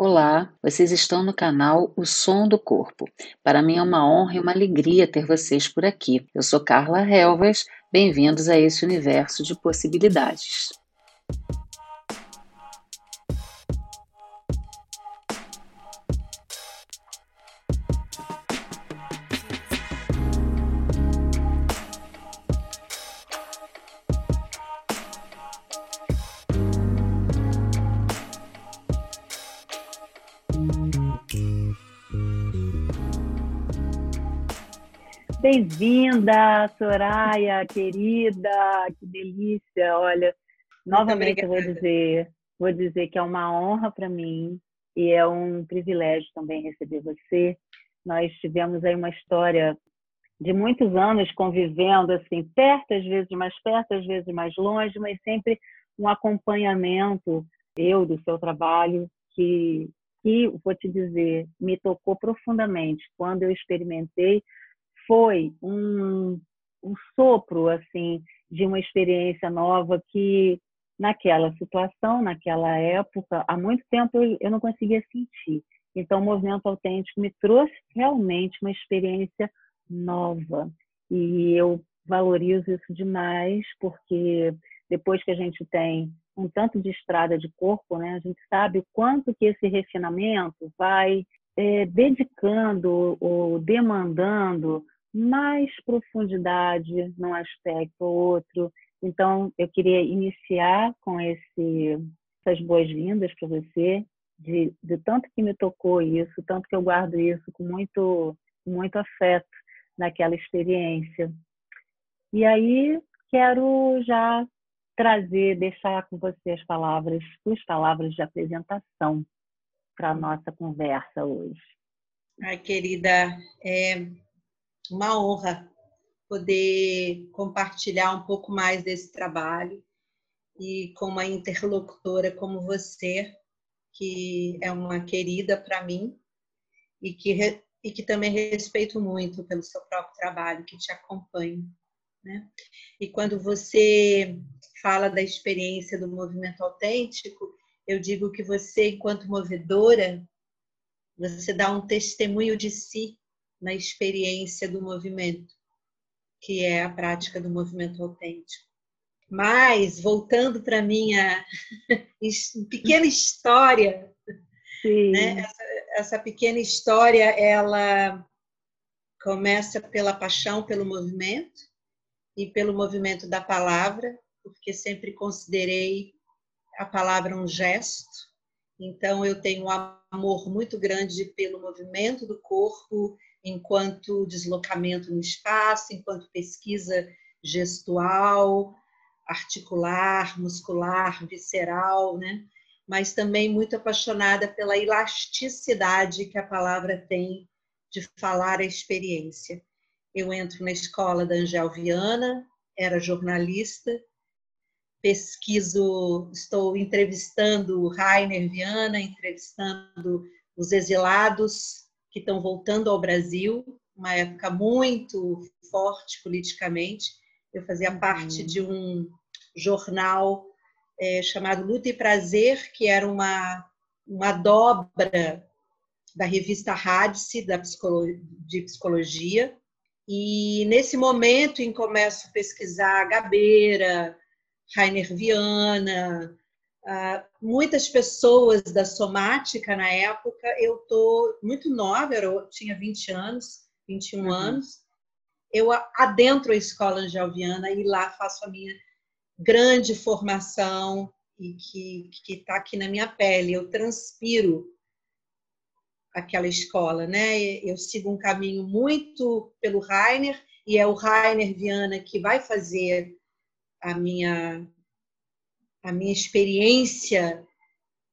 Olá, vocês estão no canal O Som do Corpo. Para mim é uma honra e uma alegria ter vocês por aqui. Eu sou Carla Helvas, bem-vindos a esse universo de possibilidades. Bem-vinda, Soraya, querida, que delícia. Olha, novamente eu vou dizer, vou dizer que é uma honra para mim e é um privilégio também receber você. Nós tivemos aí uma história de muitos anos convivendo assim, perto, às vezes mais perto, às vezes mais longe, mas sempre um acompanhamento eu do seu trabalho que que vou te dizer, me tocou profundamente quando eu experimentei foi um, um sopro assim de uma experiência nova que naquela situação, naquela época, há muito tempo eu, eu não conseguia sentir. Então, o movimento autêntico me trouxe realmente uma experiência nova. E eu valorizo isso demais, porque depois que a gente tem um tanto de estrada de corpo, né, a gente sabe o quanto que esse refinamento vai é, dedicando ou demandando mais profundidade num aspecto ou outro. Então, eu queria iniciar com esse, essas boas-vindas para você, de, de tanto que me tocou isso, tanto que eu guardo isso com muito, muito afeto naquela experiência. E aí, quero já trazer, deixar com você as palavras, suas palavras de apresentação para a nossa conversa hoje. Ai, querida, é, uma honra poder compartilhar um pouco mais desse trabalho e com uma interlocutora como você, que é uma querida para mim e que, e que também respeito muito pelo seu próprio trabalho, que te acompanho. Né? E quando você fala da experiência do movimento autêntico, eu digo que você, enquanto movedora, você dá um testemunho de si na experiência do movimento, que é a prática do movimento autêntico. Mas, voltando para a minha pequena história, né? essa, essa pequena história, ela começa pela paixão pelo movimento e pelo movimento da palavra, porque sempre considerei a palavra um gesto. Então, eu tenho um amor muito grande pelo movimento do corpo enquanto deslocamento no espaço, enquanto pesquisa gestual, articular, muscular, visceral, né? Mas também muito apaixonada pela elasticidade que a palavra tem de falar a experiência. Eu entro na escola da Angel Viana, era jornalista, pesquiso, estou entrevistando o Rainer Viana, entrevistando os exilados que estão voltando ao Brasil, uma época muito forte politicamente. Eu fazia uhum. parte de um jornal é, chamado Luta e Prazer, que era uma, uma dobra da revista Radice da psicologia, de psicologia. E nesse momento em começo a pesquisar Gabeira, Rainer Viana, Uh, muitas pessoas da somática na época, eu tô muito nova, eu tinha 20 anos, 21 uhum. anos. Eu adentro a escola angelviana e lá faço a minha grande formação e que está aqui na minha pele. Eu transpiro aquela escola, né? Eu sigo um caminho muito pelo Rainer e é o Rainer Viana que vai fazer a minha a minha experiência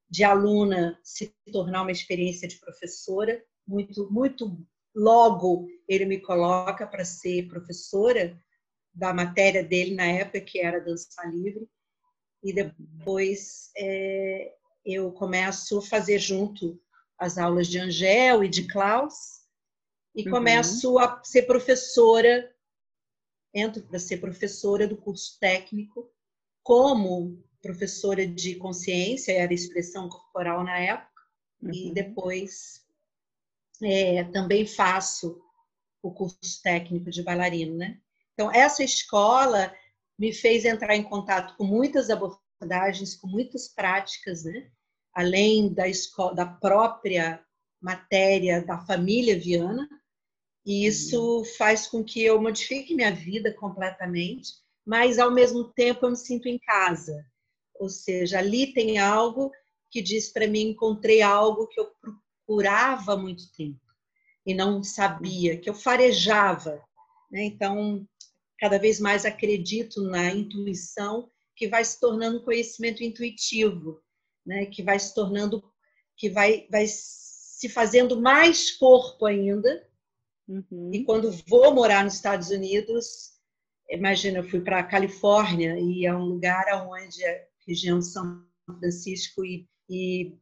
de aluna se tornar uma experiência de professora. Muito, muito logo ele me coloca para ser professora da matéria dele na época, que era dança livre. E depois é, eu começo a fazer junto as aulas de Angel e de Klaus e uhum. começo a ser professora, entro para ser professora do curso técnico, como professora de consciência, era expressão corporal na época, uhum. e depois é, também faço o curso técnico de bailarino, né? Então, essa escola me fez entrar em contato com muitas abordagens, com muitas práticas, né? além da, escola, da própria matéria da família Viana, e isso uhum. faz com que eu modifique minha vida completamente, mas ao mesmo tempo eu me sinto em casa. Ou seja, ali tem algo que diz para mim: encontrei algo que eu procurava há muito tempo e não sabia, que eu farejava. Né? Então, cada vez mais acredito na intuição que vai se tornando conhecimento intuitivo, né? que vai se tornando, que vai, vai se fazendo mais corpo ainda. Uhum. E quando vou morar nos Estados Unidos, imagina, eu fui para a Califórnia e é um lugar onde a região de São Francisco e, e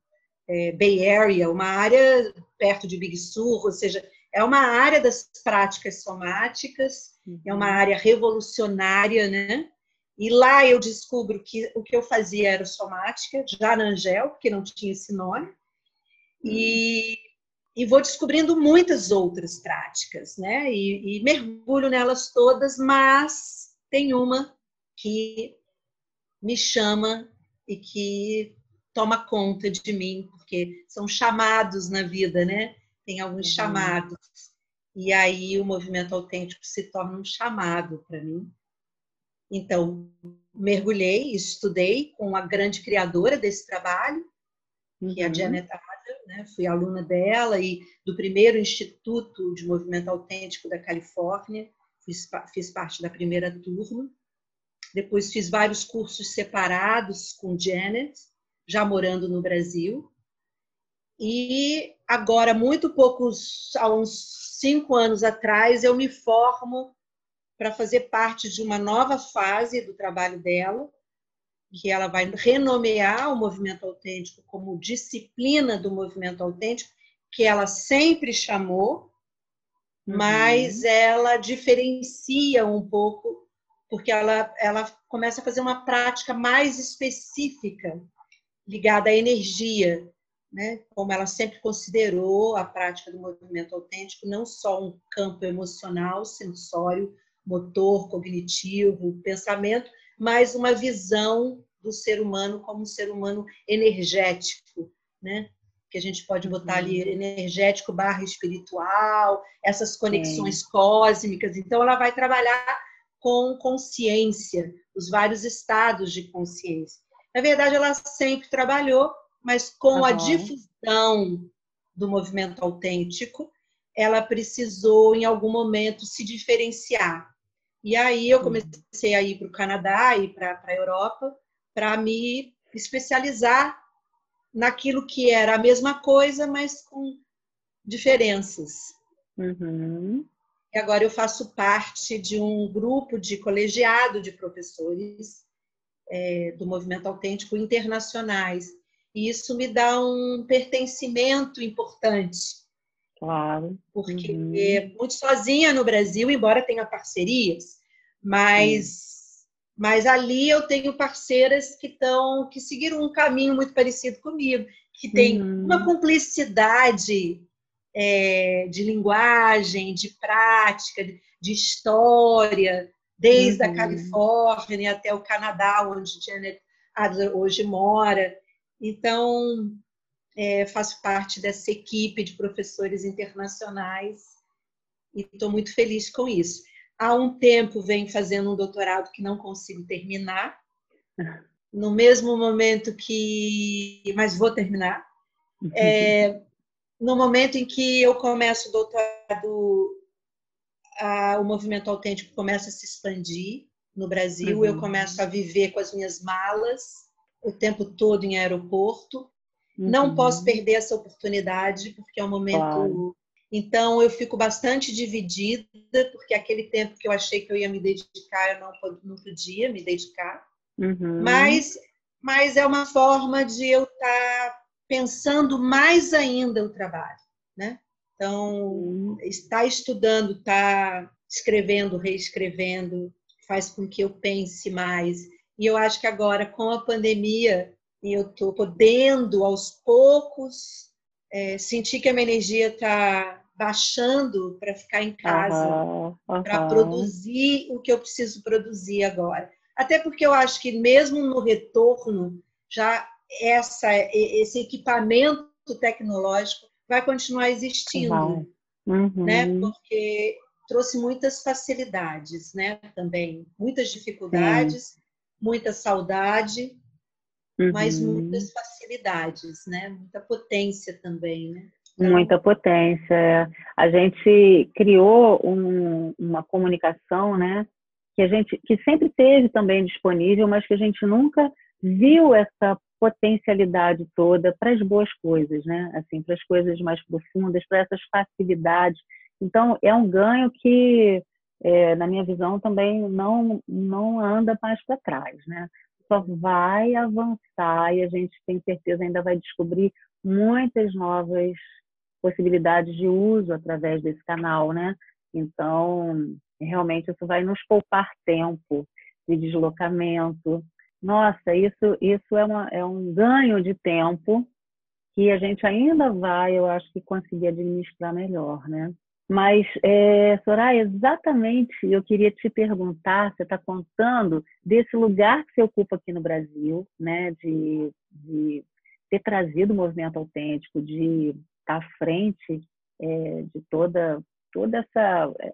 é, Bay Area, uma área perto de Big Sur, ou seja, é uma área das práticas somáticas, é uma uhum. área revolucionária, né? E lá eu descubro que o que eu fazia era somática, já na Angel, porque não tinha esse nome, e, uhum. e vou descobrindo muitas outras práticas, né? E, e mergulho nelas todas, mas tem uma que me chama e que toma conta de mim, porque são chamados na vida, né? Tem alguns uhum. chamados. E aí o movimento autêntico se torna um chamado para mim. Então, mergulhei, estudei com a grande criadora desse trabalho, que é a uhum. Janet Adler, né? Fui aluna dela e do primeiro Instituto de Movimento Autêntico da Califórnia, fiz, fiz parte da primeira turma. Depois fiz vários cursos separados com Janet, já morando no Brasil. E agora, muito poucos, há uns cinco anos atrás, eu me formo para fazer parte de uma nova fase do trabalho dela, que ela vai renomear o movimento autêntico como disciplina do movimento autêntico, que ela sempre chamou, uhum. mas ela diferencia um pouco, porque ela, ela começa a fazer uma prática mais específica ligada à energia, né? como ela sempre considerou a prática do movimento autêntico não só um campo emocional, sensório, motor, cognitivo, pensamento, mas uma visão do ser humano como um ser humano energético, né? que a gente pode botar ali uhum. energético barra espiritual, essas conexões cósmicas. Então, ela vai trabalhar com consciência, os vários estados de consciência. Na verdade, ela sempre trabalhou, mas com uhum. a difusão do movimento autêntico, ela precisou, em algum momento, se diferenciar. E aí eu comecei a ir para o Canadá e para a Europa para me especializar naquilo que era a mesma coisa, mas com diferenças. Uhum. E agora eu faço parte de um grupo de colegiado de professores é, do movimento autêntico internacionais. E isso me dá um pertencimento importante. Claro. Porque uhum. muito sozinha no Brasil, embora tenha parcerias, mas, mas ali eu tenho parceiras que estão que seguiram um caminho muito parecido comigo, que tem uhum. uma cumplicidade é, de linguagem, de prática, de, história, desde uhum. a Califórnia até o Canadá, onde Janet Adler hoje mora. Então, é, faço parte dessa equipe de professores internacionais e estou muito feliz com isso. Há um tempo venho fazendo um doutorado que não consigo terminar, no mesmo momento que. Mas vou terminar. É, no momento em que eu começo o doutorado a, o movimento autêntico começa a se expandir no Brasil, uhum. eu começo a viver com as minhas malas o tempo todo em aeroporto. Uhum. Não posso perder essa oportunidade, porque é um momento. Claro. Então, eu fico bastante dividida, porque aquele tempo que eu achei que eu ia me dedicar, eu não, não podia me dedicar. Uhum. Mas, mas é uma forma de eu estar tá pensando mais ainda o trabalho, né? Então, estar estudando, estar escrevendo, reescrevendo, faz com que eu pense mais. E eu acho que agora, com a pandemia, eu estou podendo, aos poucos, é, sentir que a minha energia está baixando para ficar em casa, uhum, uhum. para produzir o que eu preciso produzir agora. Até porque eu acho que mesmo no retorno, já essa, esse equipamento tecnológico vai continuar existindo, uhum. né? Porque trouxe muitas facilidades, né? Também muitas dificuldades, muita saudade, mas muitas facilidades, né? Muita potência também, né? Então... Muita potência. É. A gente criou um, uma comunicação, né? Que a gente que sempre teve também disponível, mas que a gente nunca viu essa potencialidade toda para as boas coisas, né? Assim, para as coisas mais profundas, para essas facilidades. Então, é um ganho que, é, na minha visão, também não não anda mais para trás, né? Só vai avançar e a gente tem certeza ainda vai descobrir muitas novas possibilidades de uso através desse canal, né? Então, realmente isso vai nos poupar tempo de deslocamento. Nossa, isso isso é, uma, é um ganho de tempo que a gente ainda vai, eu acho que conseguir administrar melhor, né? Mas, é, Soraya, exatamente eu queria te perguntar, você está contando desse lugar que você ocupa aqui no Brasil, né, de, de ter trazido o movimento autêntico, de estar à frente é, de toda toda essa é,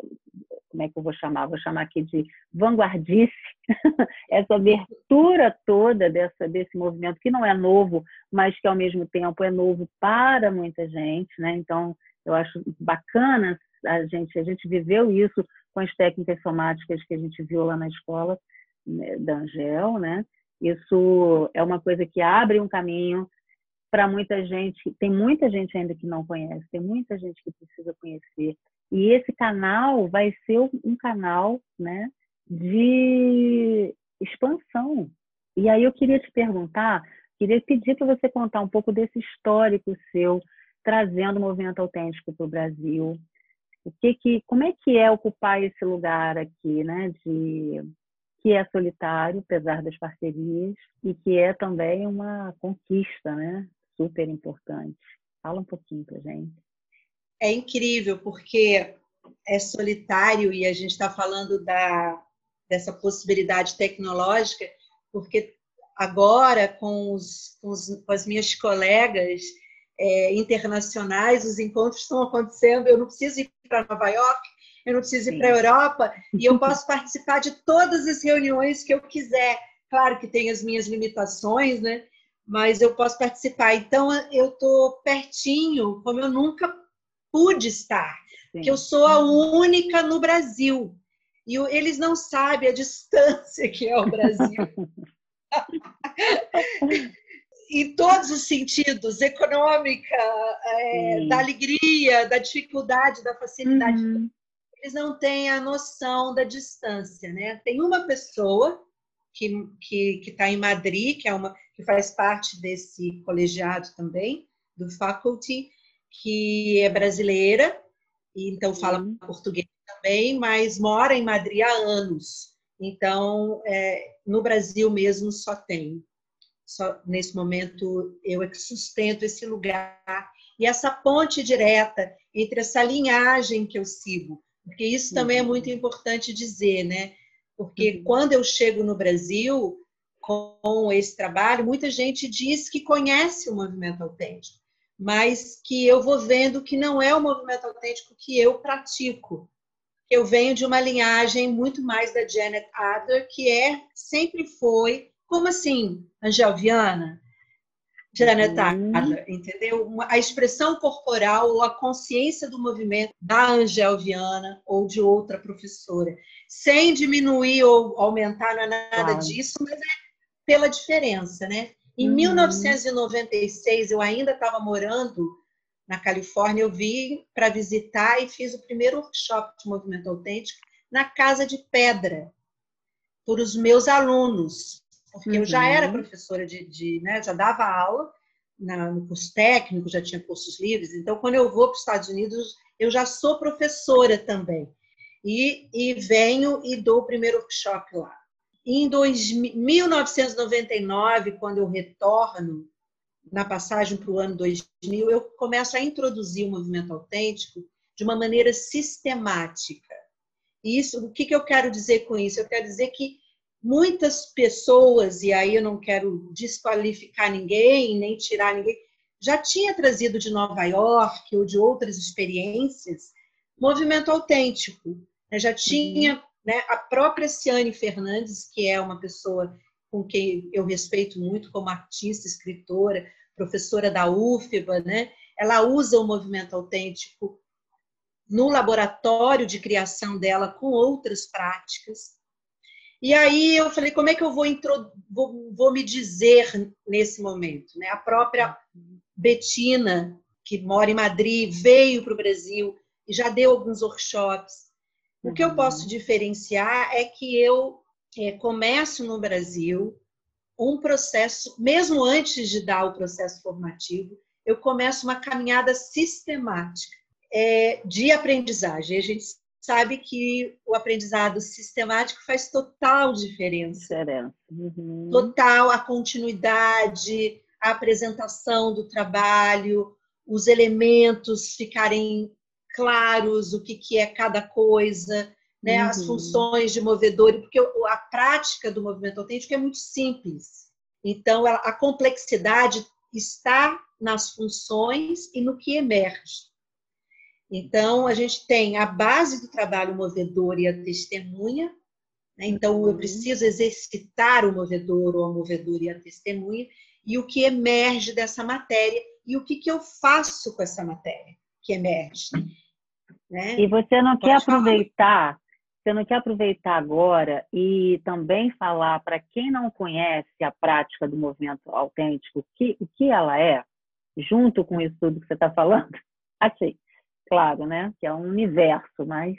como é que eu vou chamar? Vou chamar aqui de vanguardice essa abertura toda dessa desse movimento que não é novo mas que ao mesmo tempo é novo para muita gente né? Então eu acho bacana a gente a gente viveu isso com as técnicas somáticas que a gente viu lá na escola né, da Angel né? Isso é uma coisa que abre um caminho para muita gente, tem muita gente ainda que não conhece, tem muita gente que precisa conhecer. E esse canal vai ser um canal né, de expansão. E aí eu queria te perguntar, queria pedir para você contar um pouco desse histórico seu, trazendo o movimento autêntico para o Brasil. O que que, como é que é ocupar esse lugar aqui, né, de que é solitário, apesar das parcerias, e que é também uma conquista, né? Super importante. Fala um pouquinho para gente. É incrível, porque é solitário e a gente está falando da, dessa possibilidade tecnológica, porque agora, com, os, com, os, com as minhas colegas é, internacionais, os encontros estão acontecendo, eu não preciso ir para Nova York, eu não preciso ir para a Europa, e eu posso participar de todas as reuniões que eu quiser. Claro que tem as minhas limitações, né? Mas eu posso participar. Então, eu estou pertinho, como eu nunca pude estar, Sim. que eu sou a única no Brasil. E eles não sabem a distância que é o Brasil. em todos os sentidos, econômica, é, da alegria, da dificuldade, da facilidade. Uhum. Eles não têm a noção da distância, né? Tem uma pessoa que que está em Madrid, que é uma que faz parte desse colegiado também do faculty, que é brasileira e então fala uhum. português também, mas mora em Madrid há anos. Então, é, no Brasil mesmo só tem. Só, nesse momento eu é que sustento esse lugar e essa ponte direta entre essa linhagem que eu sigo, porque isso também é muito importante dizer, né? Porque uhum. quando eu chego no Brasil com esse trabalho, muita gente diz que conhece o movimento autêntico, mas que eu vou vendo que não é o movimento autêntico que eu pratico. Eu venho de uma linhagem muito mais da Janet Adler, que é sempre foi, como assim, Angel Viana? Janet uhum. Adler, entendeu? A expressão corporal ou a consciência do movimento da Angel Viana ou de outra professora sem diminuir ou aumentar, não é nada claro. disso, mas é pela diferença, né? Em uhum. 1996, eu ainda estava morando na Califórnia, eu vim para visitar e fiz o primeiro workshop de movimento autêntico na Casa de Pedra, por os meus alunos, porque uhum. eu já era uhum. professora de, de né, já dava aula na, no curso técnico, já tinha cursos livres, então quando eu vou para os Estados Unidos, eu já sou professora também e, e venho e dou o primeiro workshop lá. Em dois, 1999, quando eu retorno na passagem para o ano 2000, eu começo a introduzir o movimento autêntico de uma maneira sistemática. E isso, o que, que eu quero dizer com isso? Eu quero dizer que muitas pessoas, e aí eu não quero desqualificar ninguém, nem tirar ninguém, já tinha trazido de Nova York ou de outras experiências movimento autêntico. Né? Já tinha uhum. Né, a própria Ciane Fernandes, que é uma pessoa com quem eu respeito muito como artista, escritora, professora da UFBA, né? ela usa o movimento autêntico no laboratório de criação dela com outras práticas. E aí eu falei, como é que eu vou, vou, vou me dizer nesse momento? Né? A própria Betina, que mora em Madrid, veio para o Brasil e já deu alguns workshops. O que eu posso uhum. diferenciar é que eu é, começo no Brasil um processo, mesmo antes de dar o processo formativo, eu começo uma caminhada sistemática é, de aprendizagem. A gente sabe que o aprendizado sistemático faz total diferença. Uhum. Total, a continuidade, a apresentação do trabalho, os elementos ficarem claros, o que, que é cada coisa, né? Uhum. as funções de movedor, porque a prática do movimento autêntico é muito simples. Então, a complexidade está nas funções e no que emerge. Então, a gente tem a base do trabalho movedor e a testemunha. Né? Então, eu uhum. preciso exercitar o movedor ou a movedora e a testemunha. E o que emerge dessa matéria e o que, que eu faço com essa matéria que emerge. Né? E você não Pode quer aproveitar, falar. você não quer aproveitar agora e também falar para quem não conhece a prática do movimento autêntico, que, o que ela é, junto com isso tudo que você está falando? Achei claro, né? Que é um universo, mas.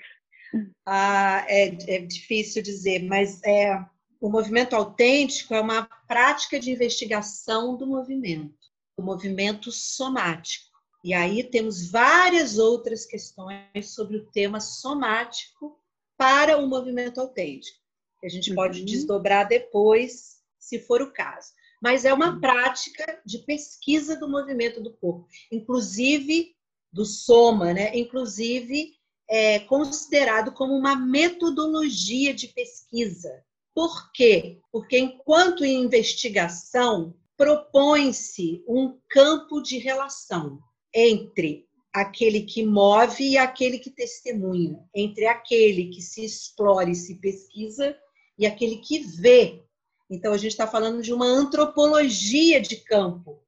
Ah, é, é difícil dizer, mas é, o movimento autêntico é uma prática de investigação do movimento, do movimento somático. E aí temos várias outras questões sobre o tema somático para o movimento autêntico, que a gente pode uhum. desdobrar depois, se for o caso. Mas é uma prática de pesquisa do movimento do corpo, inclusive do Soma, né? inclusive é considerado como uma metodologia de pesquisa. Por quê? Porque enquanto investigação propõe-se um campo de relação entre aquele que move e aquele que testemunha, entre aquele que se explora e se pesquisa e aquele que vê. Então, a gente está falando de uma antropologia de campo.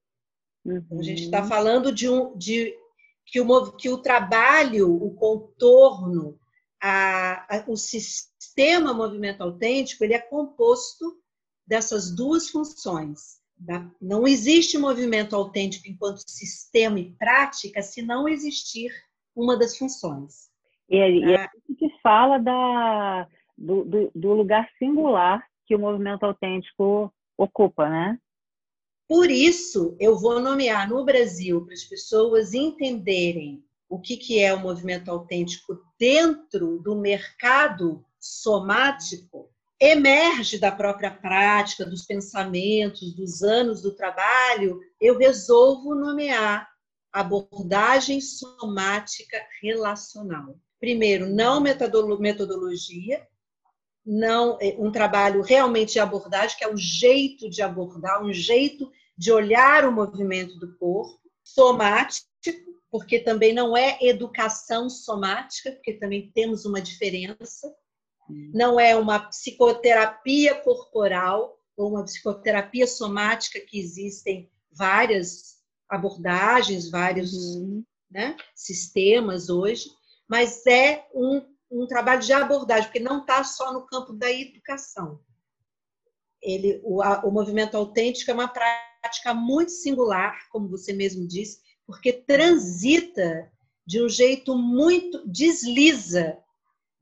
Uhum. A gente está uhum. falando de, um, de que o, que o trabalho, o contorno, a, a, o sistema movimento autêntico, ele é composto dessas duas funções. Não existe movimento autêntico enquanto sistema e prática se não existir uma das funções. E é, é isso que fala da, do, do, do lugar singular que o movimento autêntico ocupa, né? Por isso, eu vou nomear no Brasil para as pessoas entenderem o que, que é o movimento autêntico dentro do mercado somático, emerge da própria prática, dos pensamentos, dos anos do trabalho, eu resolvo nomear abordagem somática relacional. Primeiro, não metodologia, não é, um trabalho realmente de abordagem, que é o jeito de abordar, um jeito de olhar o movimento do corpo, somático, porque também não é educação somática, porque também temos uma diferença. Não é uma psicoterapia corporal ou uma psicoterapia somática, que existem várias abordagens, vários uhum. né, sistemas hoje, mas é um, um trabalho de abordagem, porque não está só no campo da educação. Ele, o, a, o movimento autêntico é uma prática prática muito singular, como você mesmo disse, porque transita de um jeito muito, desliza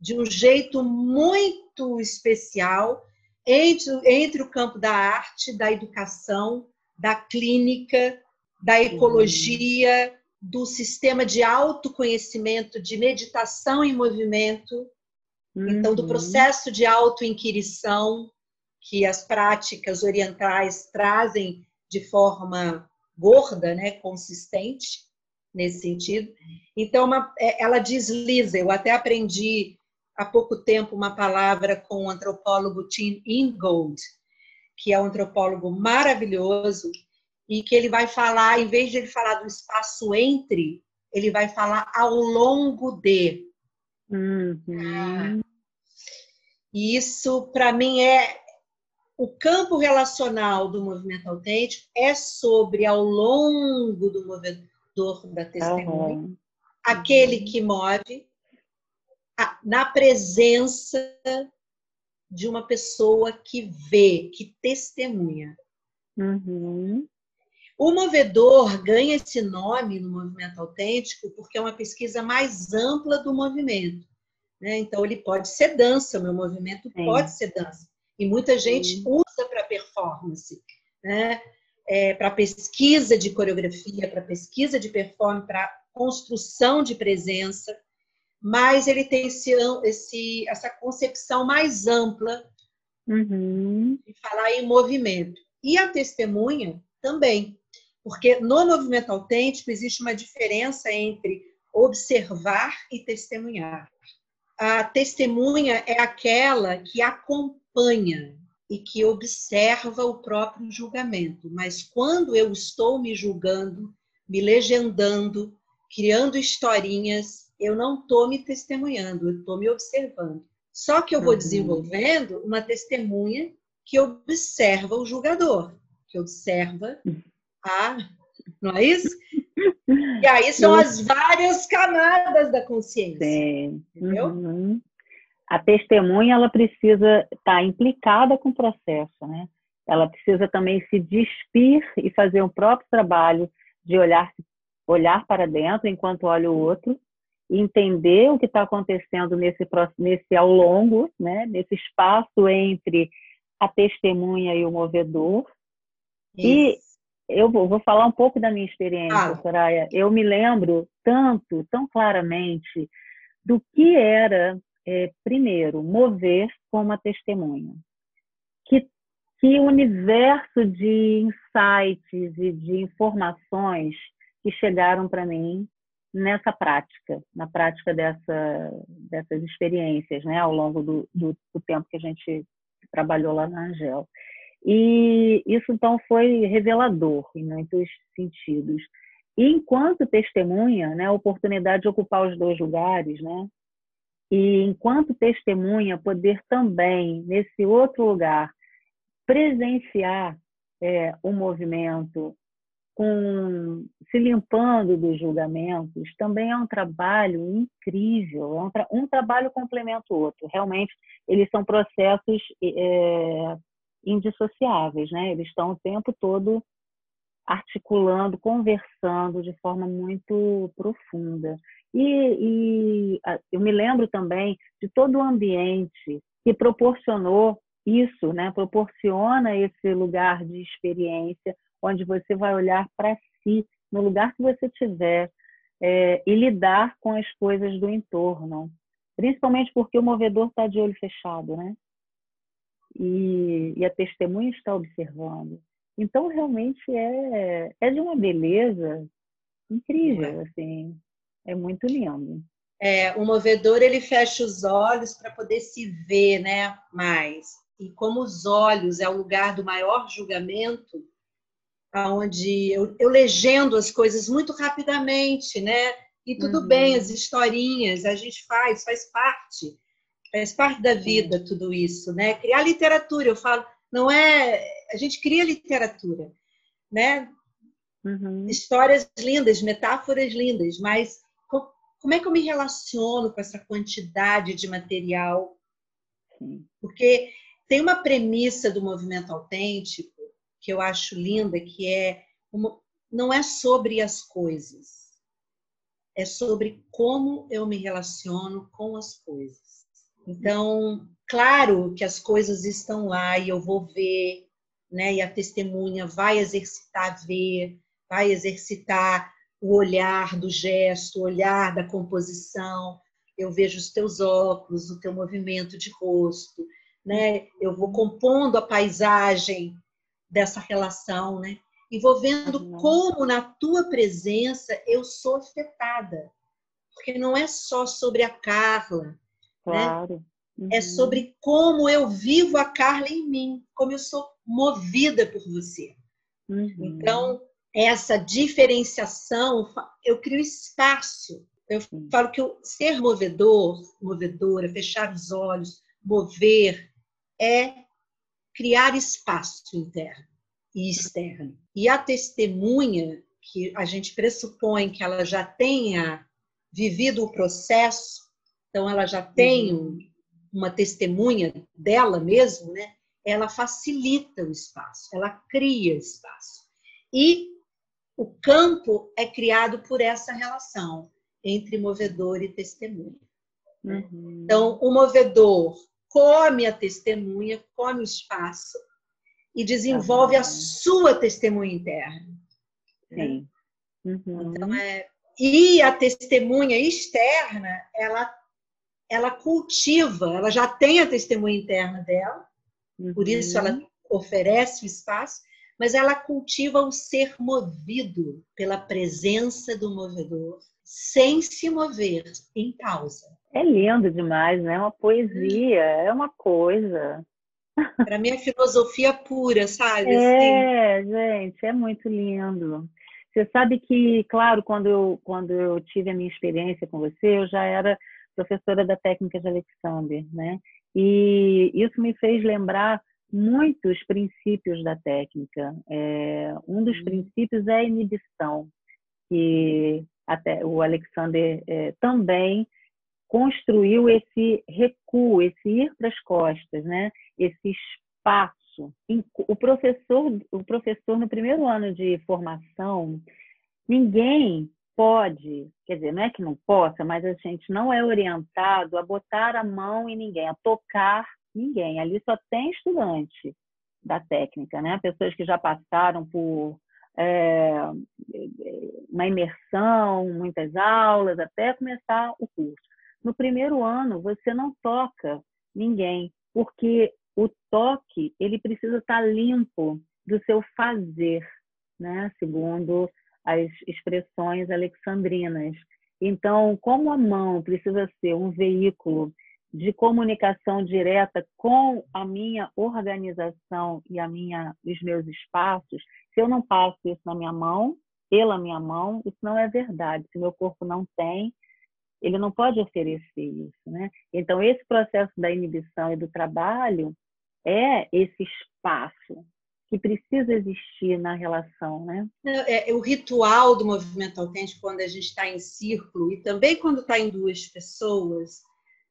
de um jeito muito especial entre, entre o campo da arte, da educação, da clínica, da ecologia, do sistema de autoconhecimento, de meditação em movimento, uhum. então do uhum. processo de autoinquirição que as práticas orientais trazem de forma gorda, né, consistente nesse sentido. Então, uma, é, ela desliza. Eu até aprendi há pouco tempo uma palavra com o antropólogo Tim Ingold, que é um antropólogo maravilhoso e que ele vai falar, em vez de ele falar do espaço entre, ele vai falar ao longo de. Uhum. E isso, para mim, é o campo relacional do movimento autêntico é sobre ao longo do movedor da testemunha, uhum. aquele que move, na presença de uma pessoa que vê, que testemunha. Uhum. O movedor ganha esse nome no movimento autêntico porque é uma pesquisa mais ampla do movimento. Né? Então, ele pode ser dança, o meu movimento pode ser dança. E muita gente Sim. usa para performance, né? É, para pesquisa de coreografia, para pesquisa de performance, para construção de presença mas ele tem esse, esse, essa concepção mais ampla uhum. de falar em movimento. E a testemunha também, porque no movimento autêntico existe uma diferença entre observar e testemunhar. A testemunha é aquela que acompanha e que observa o próprio julgamento, mas quando eu estou me julgando, me legendando, criando historinhas, eu não estou me testemunhando, eu estou me observando. Só que eu vou uhum. desenvolvendo uma testemunha que observa o julgador, que observa a. Não é isso? E aí são as várias camadas da consciência. Sim. Entendeu? Uhum. A testemunha ela precisa estar tá implicada com o processo, né? Ela precisa também se despir e fazer o próprio trabalho de olhar olhar para dentro enquanto olha o outro entender o que está acontecendo nesse, nesse ao longo, né, nesse espaço entre a testemunha e o movedor. Isso. E eu vou, vou, falar um pouco da minha experiência, ah. Soraya. Eu me lembro tanto, tão claramente, do que era, é, primeiro, mover como a testemunha. Que, que universo de insights e de informações que chegaram para mim nessa prática, na prática dessa, dessas experiências, né, ao longo do, do, do tempo que a gente trabalhou lá na Angel. E isso, então, foi revelador em muitos sentidos. E enquanto testemunha, né, a oportunidade de ocupar os dois lugares, né, e enquanto testemunha, poder também, nesse outro lugar, presenciar é, o movimento, com se limpando dos julgamentos, também é um trabalho incrível, é um, tra um trabalho complementa o outro. Realmente, eles são processos é, indissociáveis, né? Eles estão o tempo todo articulando, conversando de forma muito profunda. E, e eu me lembro também de todo o ambiente que proporcionou isso, né? Proporciona esse lugar de experiência onde você vai olhar para si, no lugar que você estiver, é, e lidar com as coisas do entorno. Principalmente porque o movedor está de olho fechado, né? E, e, a testemunha está observando. Então, realmente é, é de uma beleza incrível, é. assim. É muito lindo. É, o movedor, ele fecha os olhos para poder se ver, né, mais. E como os olhos é o lugar do maior julgamento, onde eu, eu legendo as coisas muito rapidamente, né? E tudo uhum. bem, as historinhas a gente faz, faz parte, faz parte da vida tudo isso, né? Criar literatura, eu falo, não é, a gente cria literatura, né? Uhum. Histórias lindas, metáforas lindas, mas como é que eu me relaciono com essa quantidade de material? Porque tem uma premissa do movimento autêntico que eu acho linda, que é uma, não é sobre as coisas, é sobre como eu me relaciono com as coisas. Então, claro que as coisas estão lá e eu vou ver, né? E a testemunha vai exercitar ver, vai exercitar o olhar do gesto, o olhar da composição. Eu vejo os teus óculos, o teu movimento de rosto, né? Eu vou compondo a paisagem dessa relação, né? e vou vendo uhum. como na tua presença eu sou afetada. Porque não é só sobre a Carla, né? claro. né? Uhum. É sobre como eu vivo a Carla em mim, como eu sou movida por você. Uhum. Então, essa diferenciação, eu crio espaço. Eu falo que o ser movedor, movedora, fechar os olhos, mover, é criar espaço interno e externo. E a testemunha, que a gente pressupõe que ela já tenha vivido o processo, então ela já tem uhum. uma testemunha dela mesmo, né? Ela facilita o espaço, ela cria espaço. E o campo é criado por essa relação entre movedor e testemunha. Uhum. Então, o movedor come a testemunha, come o espaço e desenvolve a sua testemunha interna. Sim. Uhum. Então, é, e a testemunha externa, ela, ela cultiva, ela já tem a testemunha interna dela, uhum. por isso ela oferece o espaço, mas ela cultiva o ser movido pela presença do movedor, sem se mover, em pausa. É lindo demais, né? É uma poesia, é uma coisa. Para mim é filosofia pura, sabe? É, assim. gente, é muito lindo. Você sabe que, claro, quando eu, quando eu tive a minha experiência com você, eu já era professora da técnica de Alexander, né? E isso me fez lembrar muitos princípios da técnica. É, um dos hum. princípios é a inibição, que até o Alexander é, também construiu esse recuo, esse ir para as costas, né? Esse espaço. O professor, o professor no primeiro ano de formação, ninguém pode, quer dizer, não é que não possa, mas a gente não é orientado a botar a mão em ninguém, a tocar ninguém. Ali só tem estudante da técnica, né? Pessoas que já passaram por é, uma imersão, muitas aulas, até começar o curso. No primeiro ano, você não toca ninguém, porque o toque ele precisa estar limpo do seu fazer, né? segundo as expressões alexandrinas. Então, como a mão precisa ser um veículo de comunicação direta com a minha organização e a minha, os meus espaços, se eu não passo isso na minha mão, pela minha mão, isso não é verdade. Se meu corpo não tem, ele não pode oferecer isso, né? Então esse processo da inibição e do trabalho é esse espaço que precisa existir na relação, né? É, é o ritual do movimento autêntico quando a gente está em círculo e também quando está em duas pessoas,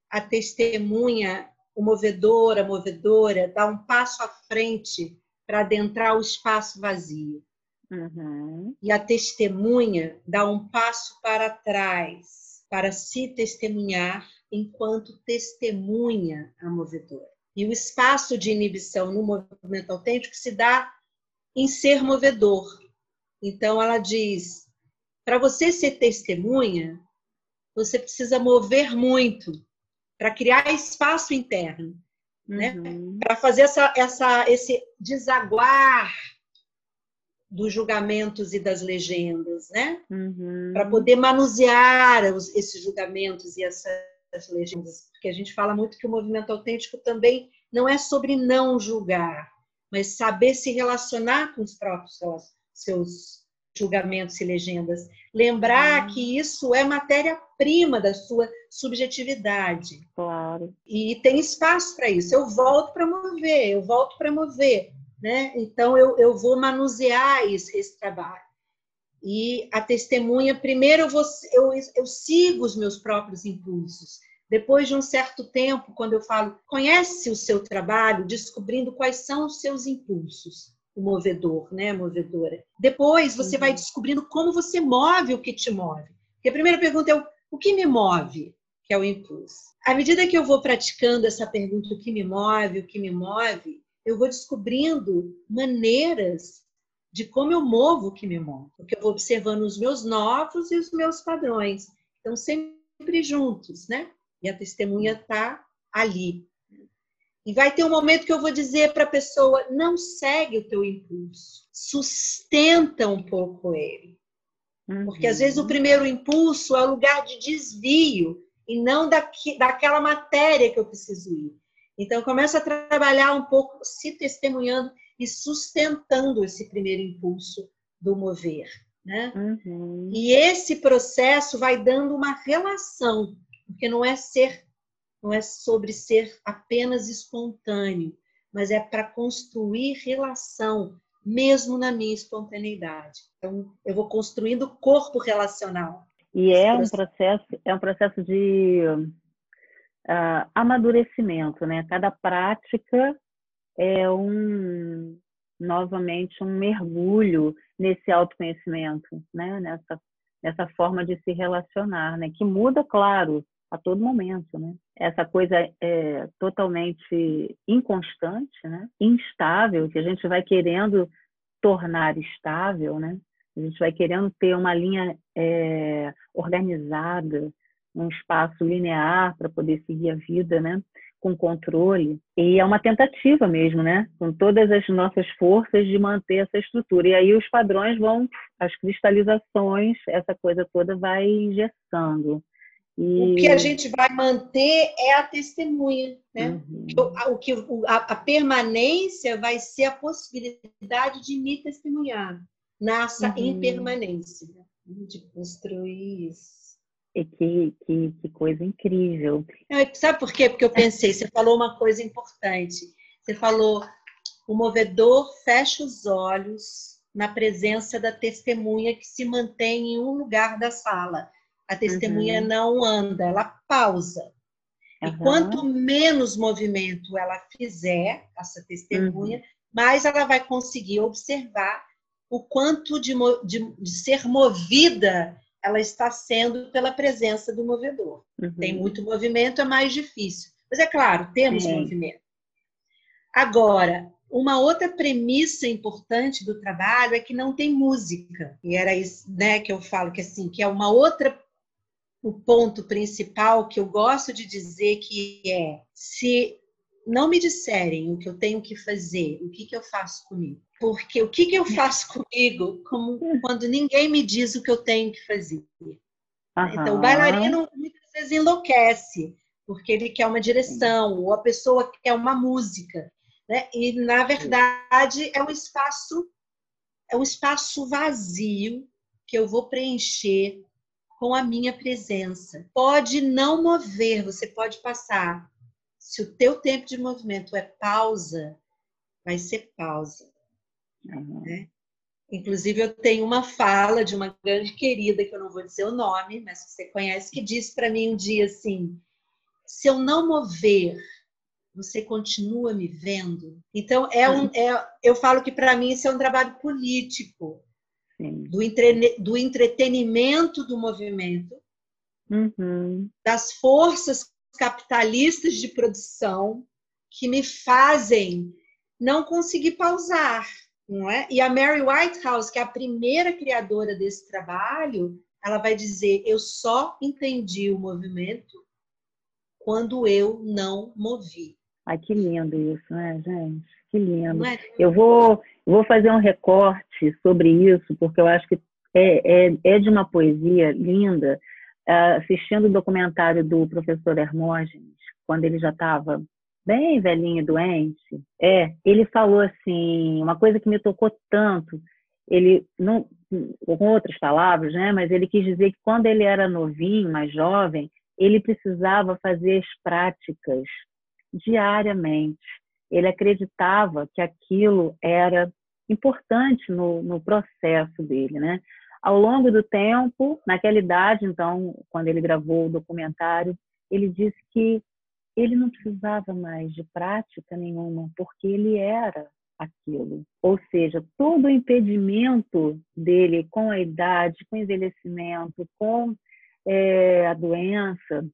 a testemunha, o movedor, a movedora, dá um passo à frente para adentrar o espaço vazio. Uhum. E a testemunha dá um passo para trás para se testemunhar enquanto testemunha a movedora. E o espaço de inibição no movimento autêntico se dá em ser movedor. Então ela diz: para você ser testemunha, você precisa mover muito para criar espaço interno, né? uhum. né? Para fazer essa, essa, esse desaguar dos julgamentos e das legendas, né? Uhum. Para poder manusear os, esses julgamentos e essas legendas, porque a gente fala muito que o movimento autêntico também não é sobre não julgar, mas saber se relacionar com os próprios seus julgamentos e legendas. Lembrar uhum. que isso é matéria-prima da sua subjetividade. Claro. E tem espaço para isso. Eu volto para mover, eu volto para mover. Né? Então, eu, eu vou manusear esse, esse trabalho. E a testemunha, primeiro eu, vou, eu, eu sigo os meus próprios impulsos. Depois de um certo tempo, quando eu falo, conhece o seu trabalho, descobrindo quais são os seus impulsos o movedor, né, movedora. Depois você uhum. vai descobrindo como você move o que te move. Porque a primeira pergunta é o, o que me move, que é o impulso. À medida que eu vou praticando essa pergunta, o que me move, o que me move, eu vou descobrindo maneiras de como eu movo o que me move. Porque eu vou observando os meus novos e os meus padrões. Então, sempre juntos, né? E a testemunha está ali. E vai ter um momento que eu vou dizer para a pessoa: não segue o teu impulso, sustenta um pouco ele. Uhum. Porque às vezes o primeiro impulso é o lugar de desvio e não daqui, daquela matéria que eu preciso ir. Então, começa a trabalhar um pouco se testemunhando e sustentando esse primeiro impulso do mover. Né? Uhum. E esse processo vai dando uma relação, porque não é ser, não é sobre ser apenas espontâneo, mas é para construir relação, mesmo na minha espontaneidade. Então, eu vou construindo corpo relacional. E é um processo, é um processo de uh, amadurecimento, né? Cada prática é um novamente um mergulho nesse autoconhecimento, né? Nessa nessa forma de se relacionar, né? Que muda, claro, a todo momento, né? Essa coisa é totalmente inconstante, né? Instável, que a gente vai querendo tornar estável, né? A gente vai querendo ter uma linha é, organizada, um espaço linear para poder seguir a vida, né? com controle. E é uma tentativa mesmo, né? Com todas as nossas forças de manter essa estrutura. E aí os padrões vão, as cristalizações, essa coisa toda vai engessando. E... O que a gente vai manter é a testemunha, né? Uhum. O, que, a, a, permanência vai ser a possibilidade de me testemunhar nessa uhum. impermanência, né? de construir isso. E que, que, que coisa incrível. Sabe por quê? Porque eu pensei, você falou uma coisa importante. Você falou, o movedor fecha os olhos na presença da testemunha que se mantém em um lugar da sala. A testemunha uhum. não anda, ela pausa. Uhum. E quanto menos movimento ela fizer, essa testemunha, uhum. mais ela vai conseguir observar o quanto de, de, de ser movida ela está sendo pela presença do movedor. Uhum. Tem muito movimento, é mais difícil. Mas é claro, temos Sim. movimento. Agora, uma outra premissa importante do trabalho é que não tem música. E era isso, né, que eu falo que assim, que é uma outra o ponto principal que eu gosto de dizer que é se não me disserem o que eu tenho que fazer, o que, que eu faço comigo. Porque o que, que eu faço comigo como quando ninguém me diz o que eu tenho que fazer? Uhum. Então, o bailarino muitas vezes enlouquece, porque ele quer uma direção, ou a pessoa quer uma música. Né? E, na verdade, é um espaço é um espaço vazio que eu vou preencher com a minha presença. Pode não mover, você pode passar. Se o teu tempo de movimento é pausa, vai ser pausa. Uhum. Né? Inclusive, eu tenho uma fala de uma grande querida, que eu não vou dizer o nome, mas que você conhece, que disse para mim um dia assim: se eu não mover, você continua me vendo? Então, é um, é, eu falo que para mim isso é um trabalho político, do, entre, do entretenimento do movimento, uhum. das forças capitalistas de produção que me fazem não conseguir pausar não é? E a Mary Whitehouse, que é a primeira criadora desse trabalho, ela vai dizer: eu só entendi o movimento quando eu não movi. Ai, que lindo isso, né, gente? Que lindo. É? Eu vou, vou fazer um recorte sobre isso, porque eu acho que é, é, é de uma poesia linda. Uh, assistindo o documentário do professor Hermógenes, quando ele já estava bem velhinho, doente. É, ele falou assim, uma coisa que me tocou tanto. Ele não, com outras palavras, né? Mas ele quis dizer que quando ele era novinho, mais jovem, ele precisava fazer as práticas diariamente. Ele acreditava que aquilo era importante no, no processo dele, né? Ao longo do tempo, naquela idade, então, quando ele gravou o documentário, ele disse que ele não precisava mais de prática nenhuma, porque ele era aquilo. Ou seja, todo o impedimento dele com a idade, com o envelhecimento, com é, a doença,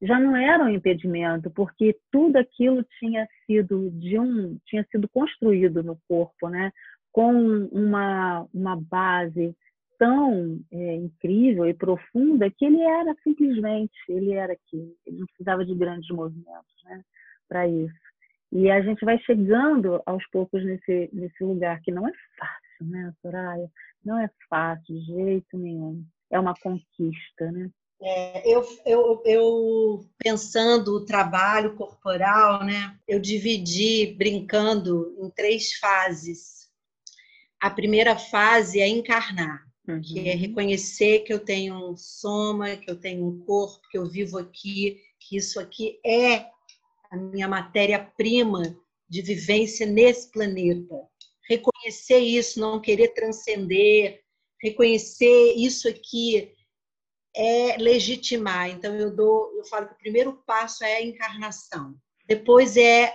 já não era um impedimento, porque tudo aquilo tinha sido de um, tinha sido construído no corpo, né? Com uma, uma base tão é, incrível e profunda que ele era simplesmente, ele era aqui, ele não precisava de grandes movimentos né, para isso. E a gente vai chegando aos poucos nesse, nesse lugar que não é fácil, né, Soraya? Não é fácil de jeito nenhum. É uma conquista, né? É, eu, eu, eu, pensando o trabalho corporal, né, eu dividi, brincando, em três fases. A primeira fase é encarnar, uhum. que é reconhecer que eu tenho um soma, que eu tenho um corpo, que eu vivo aqui, que isso aqui é a minha matéria-prima de vivência nesse planeta. Reconhecer isso, não querer transcender, reconhecer isso aqui é legitimar. Então eu dou, eu falo que o primeiro passo é a encarnação. Depois é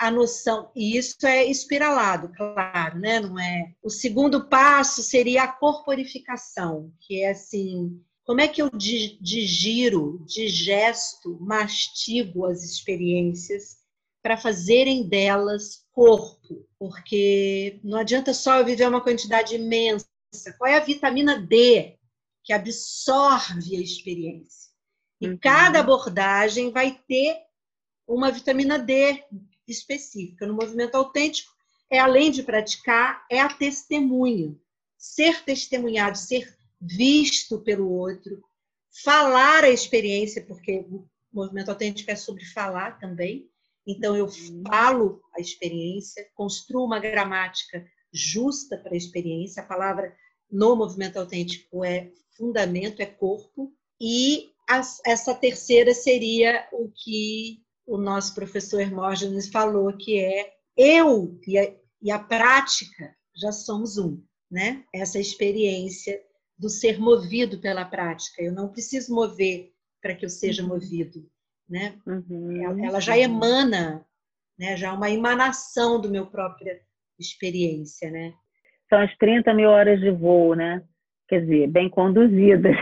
a noção, e isso é espiralado, claro, né? Não é. O segundo passo seria a corporificação, que é assim, como é que eu digiro, digesto, mastigo as experiências para fazerem delas corpo? Porque não adianta só eu viver uma quantidade imensa. Qual é a vitamina D que absorve a experiência. E uhum. cada abordagem vai ter uma vitamina D específica. No movimento autêntico, é além de praticar, é a testemunha. Ser testemunhado, ser visto pelo outro, falar a experiência, porque o movimento autêntico é sobre falar também. Então, eu uhum. falo a experiência, construo uma gramática justa para a experiência. A palavra no movimento autêntico é fundamento, é corpo, e essa terceira seria o que o nosso professor Hermógenes falou, que é eu e a, e a prática já somos um, né? Essa experiência do ser movido pela prática. Eu não preciso mover para que eu seja uhum. movido, né? Uhum. Ela, ela, já emana, né? Já é uma emanação do meu própria experiência, né? São as 30 mil horas de voo, né? Quer dizer, bem conduzidas.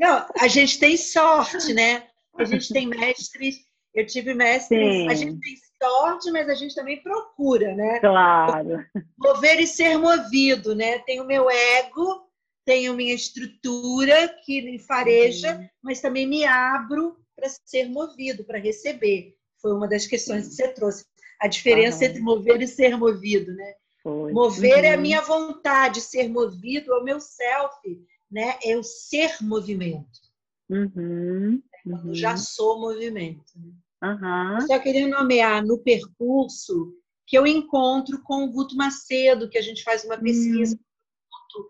Não, a gente tem sorte, né? A gente tem mestres, eu tive mestres, Sim. a gente tem sorte, mas a gente também procura, né? Claro. Mover e ser movido, né? Tem o meu ego, tenho minha estrutura que me fareja, uhum. mas também me abro para ser movido, para receber. Foi uma das questões que você trouxe. A diferença uhum. entre mover e ser movido, né? Foi. Mover uhum. é a uhum. minha vontade, ser movido é o meu self, né? É o ser movimento. Uhum. Quando uhum. já sou movimento. Uhum. Só queria nomear no percurso que eu encontro com o Guto Macedo, que a gente faz uma pesquisa. Uhum.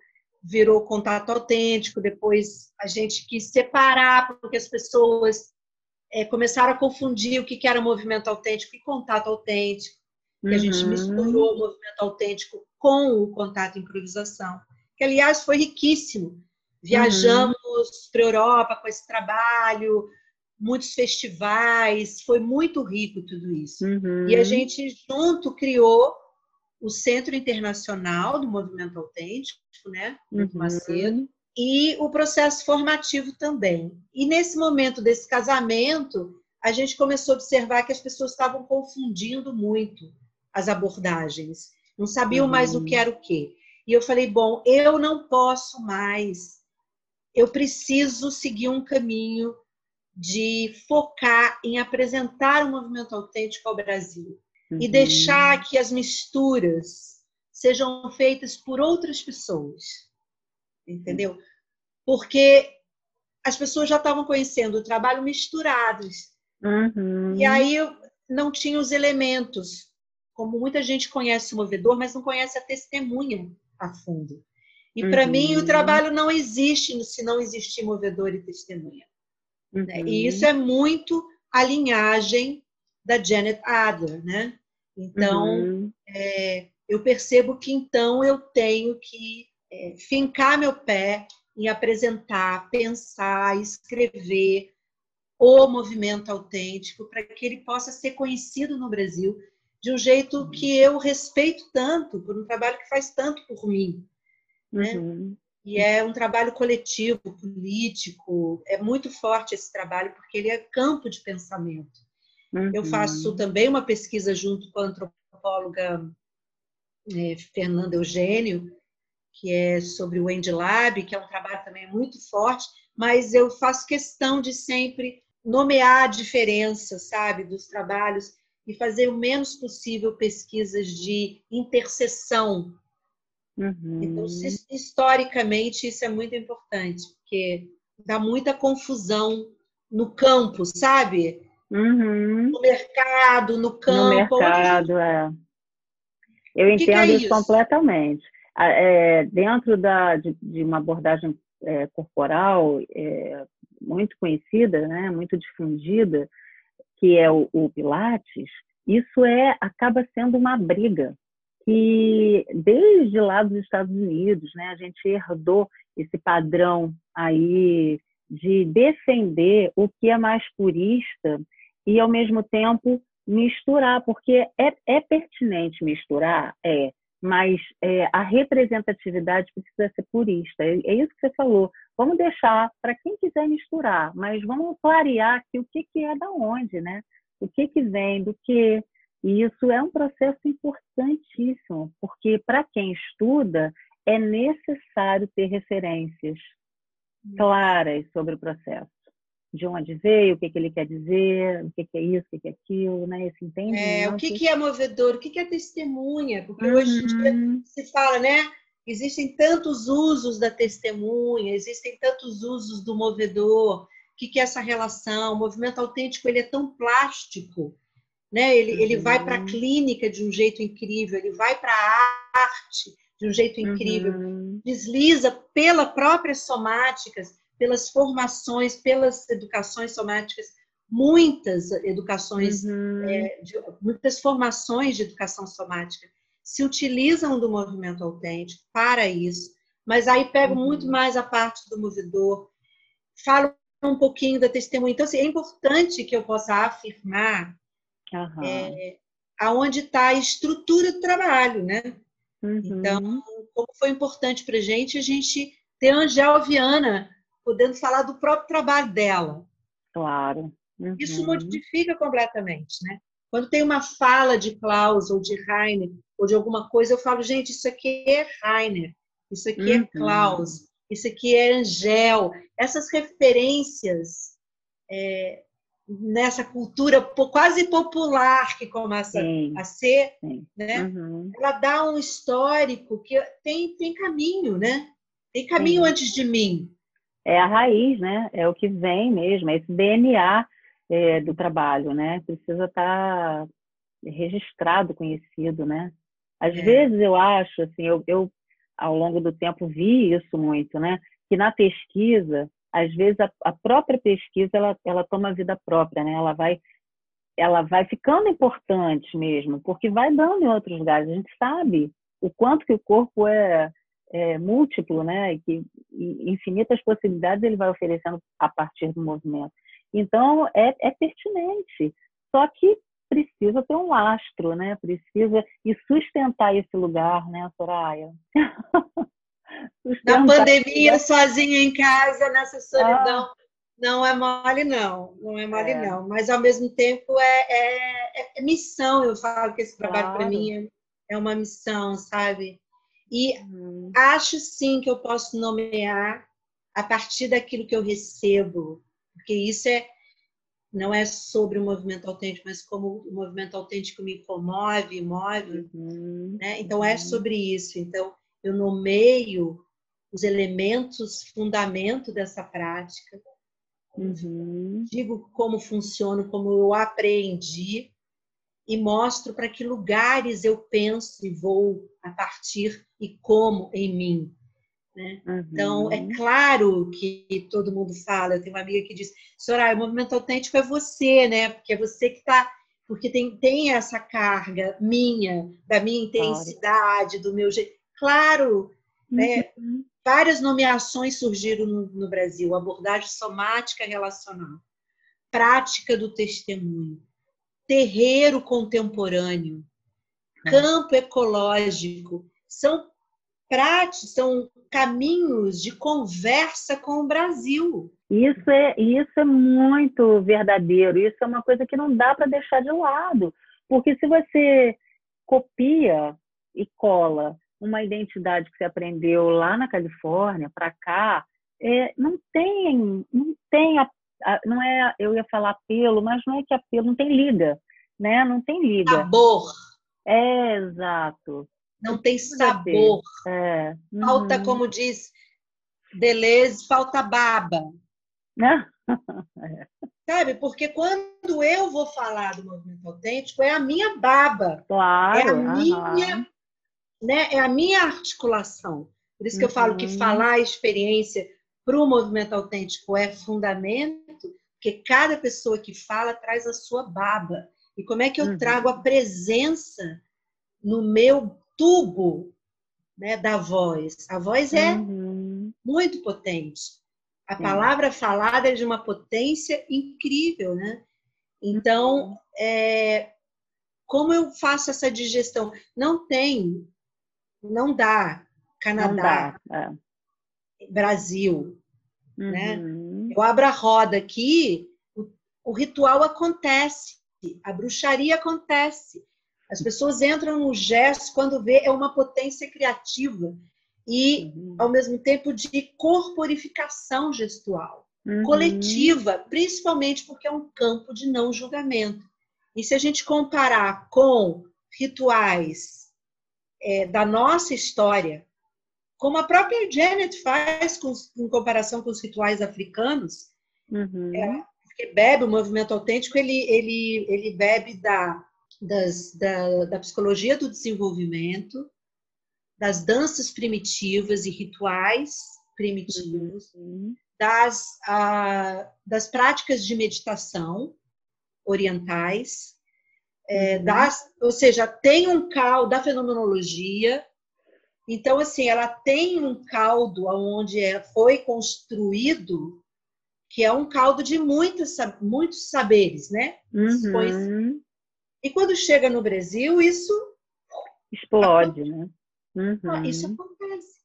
Virou contato autêntico, depois a gente quis separar, porque as pessoas é, começaram a confundir o que era movimento autêntico e contato autêntico que uhum. a gente uhum. misturou o movimento autêntico com o contato improvisação, que aliás foi riquíssimo. Viajamos uhum. para a Europa com esse trabalho, muitos festivais, foi muito rico tudo isso. Uhum. E a gente junto criou o Centro Internacional do Movimento Autêntico, né, uhum. Macedo, e o processo formativo também. E nesse momento desse casamento, a gente começou a observar que as pessoas estavam confundindo muito as abordagens, não sabiam uhum. mais o que era o quê. E eu falei, bom, eu não posso mais, eu preciso seguir um caminho de focar em apresentar o movimento autêntico ao Brasil uhum. e deixar que as misturas sejam feitas por outras pessoas, entendeu? Porque as pessoas já estavam conhecendo o trabalho misturados. Uhum. E aí não tinha os elementos como muita gente conhece o movedor, mas não conhece a testemunha a fundo. E para uhum. mim o trabalho não existe se não existir movedor e testemunha. Uhum. E isso é muito a linhagem da Janet Adler, né? Então uhum. é, eu percebo que então eu tenho que é, fincar meu pé em apresentar, pensar, escrever o movimento autêntico para que ele possa ser conhecido no Brasil de um jeito uhum. que eu respeito tanto, por um trabalho que faz tanto por mim. Né? Uhum. E é um trabalho coletivo, político, é muito forte esse trabalho, porque ele é campo de pensamento. Uhum. Eu faço também uma pesquisa junto com a antropóloga é, Fernanda Eugênio, que é sobre o End Lab, que é um trabalho também muito forte, mas eu faço questão de sempre nomear a diferença, sabe, dos trabalhos e fazer o menos possível pesquisas de interseção. Uhum. Então, historicamente, isso é muito importante, porque dá muita confusão no campo, sabe? Uhum. No mercado, no campo. No mercado, onde... é. Eu entendo que é isso? isso completamente. É, dentro da, de, de uma abordagem é, corporal é, muito conhecida, né, muito difundida, que é o, o, Pilates, isso é acaba sendo uma briga que desde lá dos Estados Unidos, né, a gente herdou esse padrão aí de defender o que é mais purista e ao mesmo tempo misturar, porque é, é pertinente misturar, é, mas é, a representatividade precisa ser purista. É, é, isso que você falou. Vamos deixar para quem quiser misturar, mas vamos clarear aqui o que, que é da onde, né? O que, que vem, do que. E isso é um processo importantíssimo, porque para quem estuda é necessário ter referências hum. claras sobre o processo de onde veio, o que, que ele quer dizer, o que, que é isso, o que, que é aquilo, né? Esse entendimento. É, o que, que é movedor, o que, que é testemunha, porque uhum. hoje em dia uhum. se fala, né? Existem tantos usos da testemunha, existem tantos usos do movedor, o que, que é essa relação? O movimento autêntico ele é tão plástico, né? Ele, uhum. ele vai para a uhum. clínica de um jeito incrível, ele vai para a arte de um jeito incrível, uhum. desliza pela própria somáticas pelas formações, pelas educações somáticas, muitas educações, uhum. é, de, muitas formações de educação somática se utilizam do movimento autêntico para isso, mas aí pego uhum. muito mais a parte do movedor, falo um pouquinho da testemunha. Então, assim, é importante que eu possa afirmar uhum. é, aonde está a estrutura do trabalho, né? Uhum. Então, como foi importante para a gente a gente ter a Angel Viana podendo falar do próprio trabalho dela. Claro. Uhum. Isso modifica completamente, né? Quando tem uma fala de Klaus ou de Heiner ou de alguma coisa, eu falo, gente, isso aqui é Heiner, isso aqui é uhum. é Klaus, isso aqui é Angel. Essas referências é, nessa cultura quase popular que começa Sim. a ser, Sim. né? Uhum. Ela dá um histórico que tem, tem caminho, né? Tem caminho Sim. antes de mim é a raiz, né? É o que vem mesmo, é esse DNA é, do trabalho, né? Precisa estar tá registrado, conhecido, né? Às é. vezes eu acho, assim, eu, eu ao longo do tempo vi isso muito, né? Que na pesquisa, às vezes a, a própria pesquisa ela, ela toma vida própria, né? Ela vai ela vai ficando importante mesmo, porque vai dando em outros lugares. A gente sabe o quanto que o corpo é é, múltiplo, né? Que infinitas possibilidades ele vai oferecendo a partir do movimento. Então é, é pertinente, só que precisa ter um lastro, né? Precisa e sustentar esse lugar, né, Soraya? Na pandemia, sozinha em casa, nessa solidão, ah. não é mole, não. Não é mole, é. não. Mas, ao mesmo tempo, é, é, é missão. Eu falo que esse trabalho, claro. para mim, é, é uma missão, sabe? E uhum. acho sim que eu posso nomear a partir daquilo que eu recebo, porque isso é não é sobre o movimento autêntico, mas como o movimento autêntico me comove, move, uhum. né? Então é uhum. sobre isso. Então eu nomeio os elementos, fundamento dessa prática, uhum. digo como funciona, como eu aprendi e mostro para que lugares eu penso e vou a partir e como em mim. Né? Uhum. Então, é claro que todo mundo fala. Eu tenho uma amiga que diz: Soraya, o movimento autêntico é você, né? Porque é você que está. Porque tem, tem essa carga minha, da minha intensidade, do meu jeito. Claro, né? uhum. né? várias nomeações surgiram no, no Brasil: abordagem somática relacional, prática do testemunho, terreiro contemporâneo, é. campo ecológico, são práticas, são caminhos de conversa com o Brasil. Isso é, isso é muito verdadeiro, isso é uma coisa que não dá para deixar de lado, porque se você copia e cola uma identidade que você aprendeu lá na Califórnia para cá, é, não tem, não tem a, a, não é, eu ia falar apelo, mas não é que apelo, não tem liga. né? Não tem liga. Sabor. É, exato. Não tem sabor. É. Uhum. Falta, como diz Deleuze, falta baba. Né? é. Sabe? Porque quando eu vou falar do movimento autêntico, é a minha baba. Claro. É a minha, né? É a minha articulação. Por isso que uhum. eu falo que falar a experiência para o movimento autêntico é fundamento, porque cada pessoa que fala traz a sua baba. E como é que eu uhum. trago a presença no meu tubo né, da voz? A voz é uhum. muito potente. A palavra falada é de uma potência incrível, né? Então, uhum. é, como eu faço essa digestão? Não tem, não dá. Canadá, não dá. É. Brasil, né? uhum. né? Eu abro a roda aqui, o, o ritual acontece, a bruxaria acontece. As pessoas entram no gesto quando vê é uma potência criativa e, uhum. ao mesmo tempo, de corporificação gestual, uhum. coletiva, principalmente porque é um campo de não julgamento. E se a gente comparar com rituais é, da nossa história, como a própria Janet faz com, em comparação com os rituais africanos, uhum. é, porque bebe o movimento autêntico, ele, ele, ele bebe da, das, da, da psicologia do desenvolvimento, das danças primitivas e rituais primitivos, uhum. das, a, das práticas de meditação orientais, é, uhum. das, ou seja, tem um caldo da fenomenologia. Então, assim, ela tem um caldo onde é, foi construído, que é um caldo de muitos, muitos saberes, né? Uhum. E quando chega no Brasil, isso explode, né? Uhum. Isso acontece.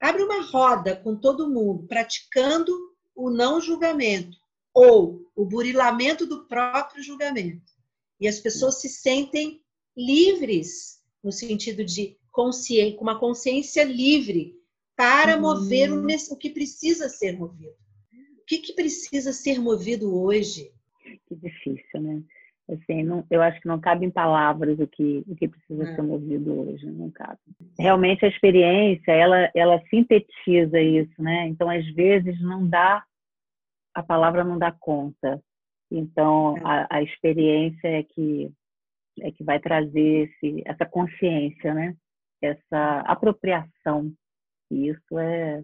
Abre uma roda com todo mundo praticando o não julgamento ou o burilamento do próprio julgamento. E as pessoas se sentem livres no sentido de consciência, com uma consciência livre para uhum. mover o, o, que precisa ser movido. O que, que precisa ser movido hoje? Que difícil, né? Assim, não, eu acho que não cabe em palavras o que, o que precisa é. ser movido hoje, não cabe. Realmente a experiência, ela, ela sintetiza isso, né? Então, às vezes, não dá, a palavra não dá conta. Então, é. a, a experiência é que, é que vai trazer esse, essa consciência, né? Essa apropriação. E isso é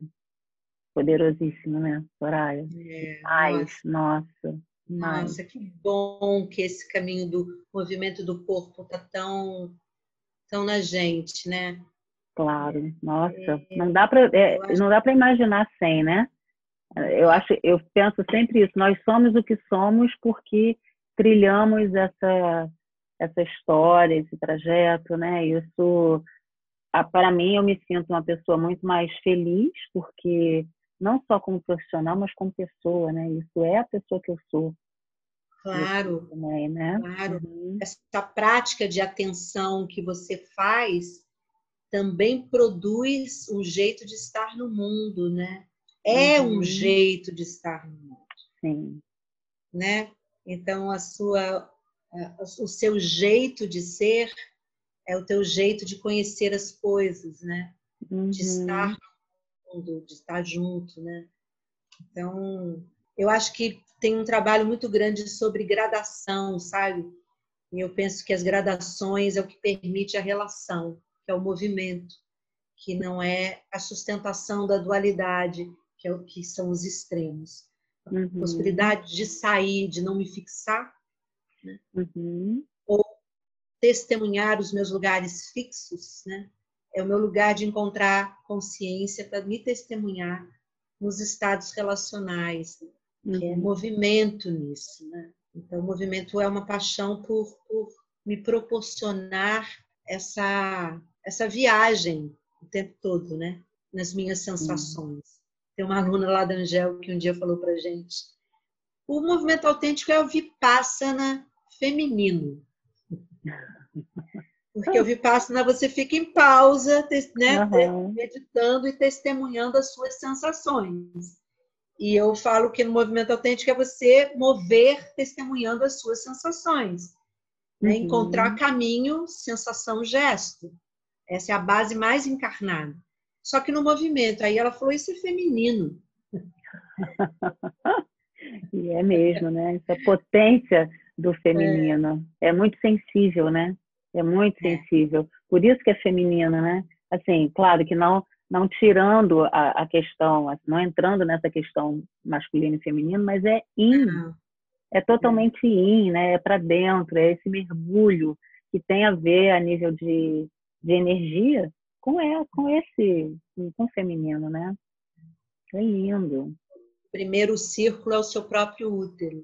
poderosíssimo, né, Soraya? É, Ai, nossa. nossa. Nossa, que bom que esse caminho do movimento do corpo está tão, tão na gente, né? Claro, nossa, é, não dá para é, não dá para imaginar sem, né? Eu acho, eu penso sempre isso. Nós somos o que somos porque trilhamos essa essa história, esse trajeto, né? Isso, para mim, eu me sinto uma pessoa muito mais feliz porque não só como profissional, mas como pessoa, né? Isso é a pessoa que eu sou. Claro, também, né? claro. Uhum. Essa prática de atenção que você faz também produz um jeito de estar no mundo, né? É uhum. um jeito de estar no mundo. Sim. Né? Então a sua o seu jeito de ser é o teu jeito de conhecer as coisas, né? Uhum. De estar no mundo, de estar junto, né? Então, eu acho que tem um trabalho muito grande sobre gradação, sabe? E eu penso que as gradações é o que permite a relação, que é o movimento, que não é a sustentação da dualidade, que é o que são os extremos. Uhum. A possibilidade de sair, de não me fixar, né? uhum. ou testemunhar os meus lugares fixos, né? é o meu lugar de encontrar consciência para me testemunhar nos estados relacionais, uhum. que é uhum. movimento nisso, né? Então, o movimento é uma paixão por, por me proporcionar essa, essa viagem o tempo todo, né? Nas minhas sensações. Tem uma aluna lá da Angel que um dia falou para gente: o movimento autêntico é o vipassana feminino. Porque o Vipassana você fica em pausa, né, uhum. meditando e testemunhando as suas sensações. E eu falo que no movimento autêntico é você mover testemunhando as suas sensações. Né? Uhum. Encontrar caminho, sensação, gesto. Essa é a base mais encarnada. Só que no movimento, aí ela falou, isso é feminino. e é mesmo, né? Essa potência do feminino. É, é muito sensível, né? É muito é. sensível. Por isso que é feminino, né? Assim, claro que não não tirando a, a questão, assim, não entrando nessa questão masculino e feminino, mas é in. Uhum. É totalmente é. in, né? É para dentro, é esse mergulho que tem a ver a nível de, de energia com, é, com esse, com o feminino, né? É lindo. Primeiro círculo é o seu próprio útero.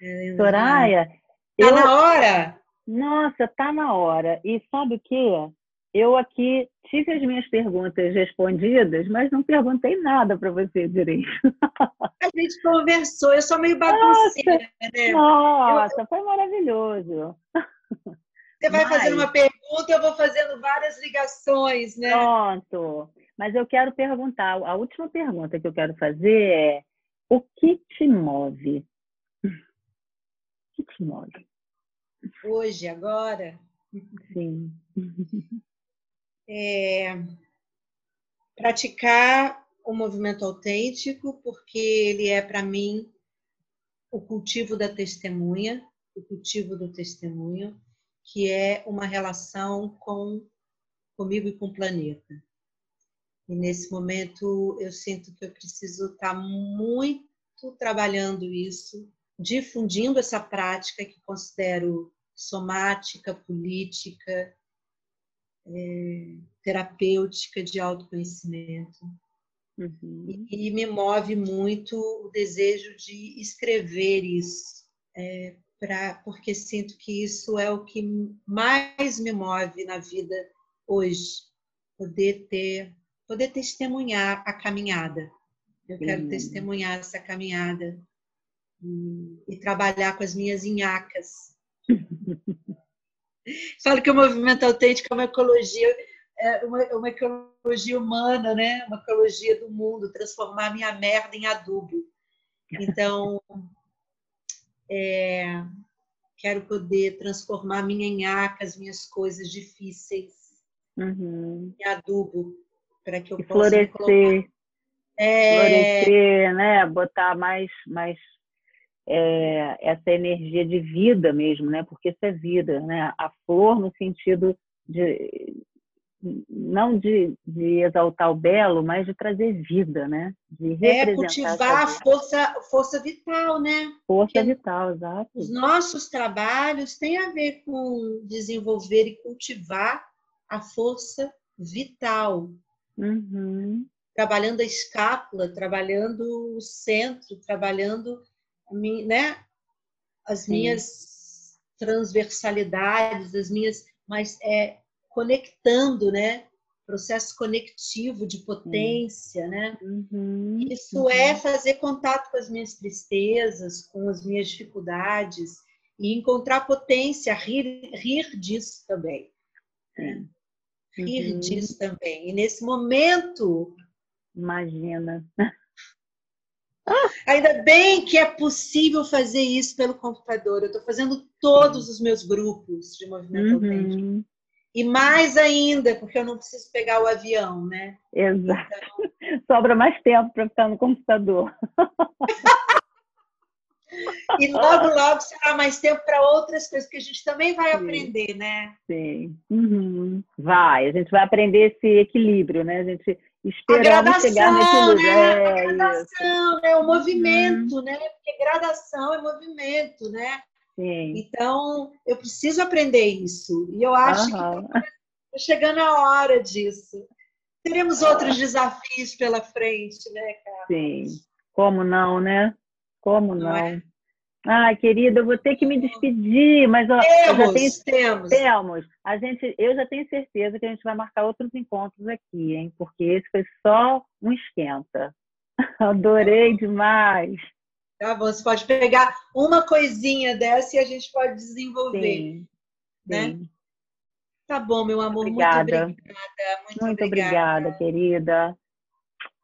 É, Soraya, tá eu... na hora. Nossa, tá na hora. E sabe o que? Eu aqui tive as minhas perguntas respondidas, mas não perguntei nada para você direito. A gente conversou, eu sou meio bagunceira, nossa, né? Nossa, eu... foi maravilhoso. Você vai mas... fazendo uma pergunta, eu vou fazendo várias ligações, né? Pronto. Mas eu quero perguntar, a última pergunta que eu quero fazer é: o que te move? O que te move? Hoje, agora? Sim. É, praticar o movimento autêntico, porque ele é, para mim, o cultivo da testemunha, o cultivo do testemunho, que é uma relação com comigo e com o planeta. E nesse momento eu sinto que eu preciso estar muito trabalhando isso, difundindo essa prática que considero somática, política, é, terapêutica de autoconhecimento. Uhum. E, e, me move muito o desejo de escrever isso, é, pra, porque sinto que isso é o que mais me move na vida hoje, poder ter, poder testemunhar a caminhada. Eu quero uhum. testemunhar essa caminhada e, e, trabalhar com as minhas inhacas. Falo que o movimento autêntico é uma ecologia, é uma, uma ecologia humana, né? Uma ecologia do mundo, transformar minha merda em adubo. Então, é, quero poder transformar minha nhaca, as minhas coisas difíceis, uhum. em adubo, para que eu e possa florescer, é... florescer, né? Botar mais, mais é, essa energia de vida mesmo, né? Porque isso é vida, né? A flor no sentido de não de, de, exaltar o belo, mas de trazer vida, né? De é cultivar a força, força vital, né? Força Porque vital, exato. Os nossos trabalhos têm a ver com desenvolver e cultivar a força vital. Uhum. Trabalhando a escápula, trabalhando o centro, trabalhando né, as Sim. minhas transversalidades, as minhas, mas é conectando, né? Processo conectivo de potência, né? Uhum, Isso uhum. é fazer contato com as minhas tristezas, com as minhas dificuldades e encontrar potência, rir, rir disso também. Né? Rir uhum. disso também. E nesse momento. Imagina. Ainda bem que é possível fazer isso pelo computador. Eu estou fazendo todos os meus grupos de movimento uhum. autêntico. E mais ainda, porque eu não preciso pegar o avião, né? Exato. Então... Sobra mais tempo para ficar no computador. e logo, logo será mais tempo para outras coisas que a gente também vai Sim. aprender, né? Sim. Uhum. Vai, a gente vai aprender esse equilíbrio, né? A gente esperamos chegar nesse lugar. Né? É, a gradação, né? O movimento, uhum. né? Porque gradação é movimento, né? Sim. Então, eu preciso aprender isso. E eu acho uhum. que está chegando a hora disso. Teremos outros desafios pela frente, né, cara? Sim. Como não, né? Como não? não é? Ai, querida, eu vou ter que me despedir, mas ó, temos, já tenho, temos. temos. A gente, eu já tenho certeza que a gente vai marcar outros encontros aqui, hein? Porque esse foi só um esquenta. Adorei demais. Tá bom, você pode pegar uma coisinha dessa e a gente pode desenvolver. Sim, né? Sim. Tá bom, meu amor. Obrigada. Muito obrigada. Muito, muito obrigada. obrigada, querida.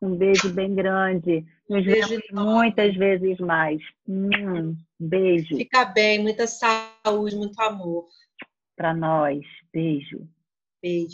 Um beijo bem grande. Nos vemos muitas vezes mais. Hum, beijo. Fica bem, muita saúde, muito amor. para nós. Beijo. Beijo.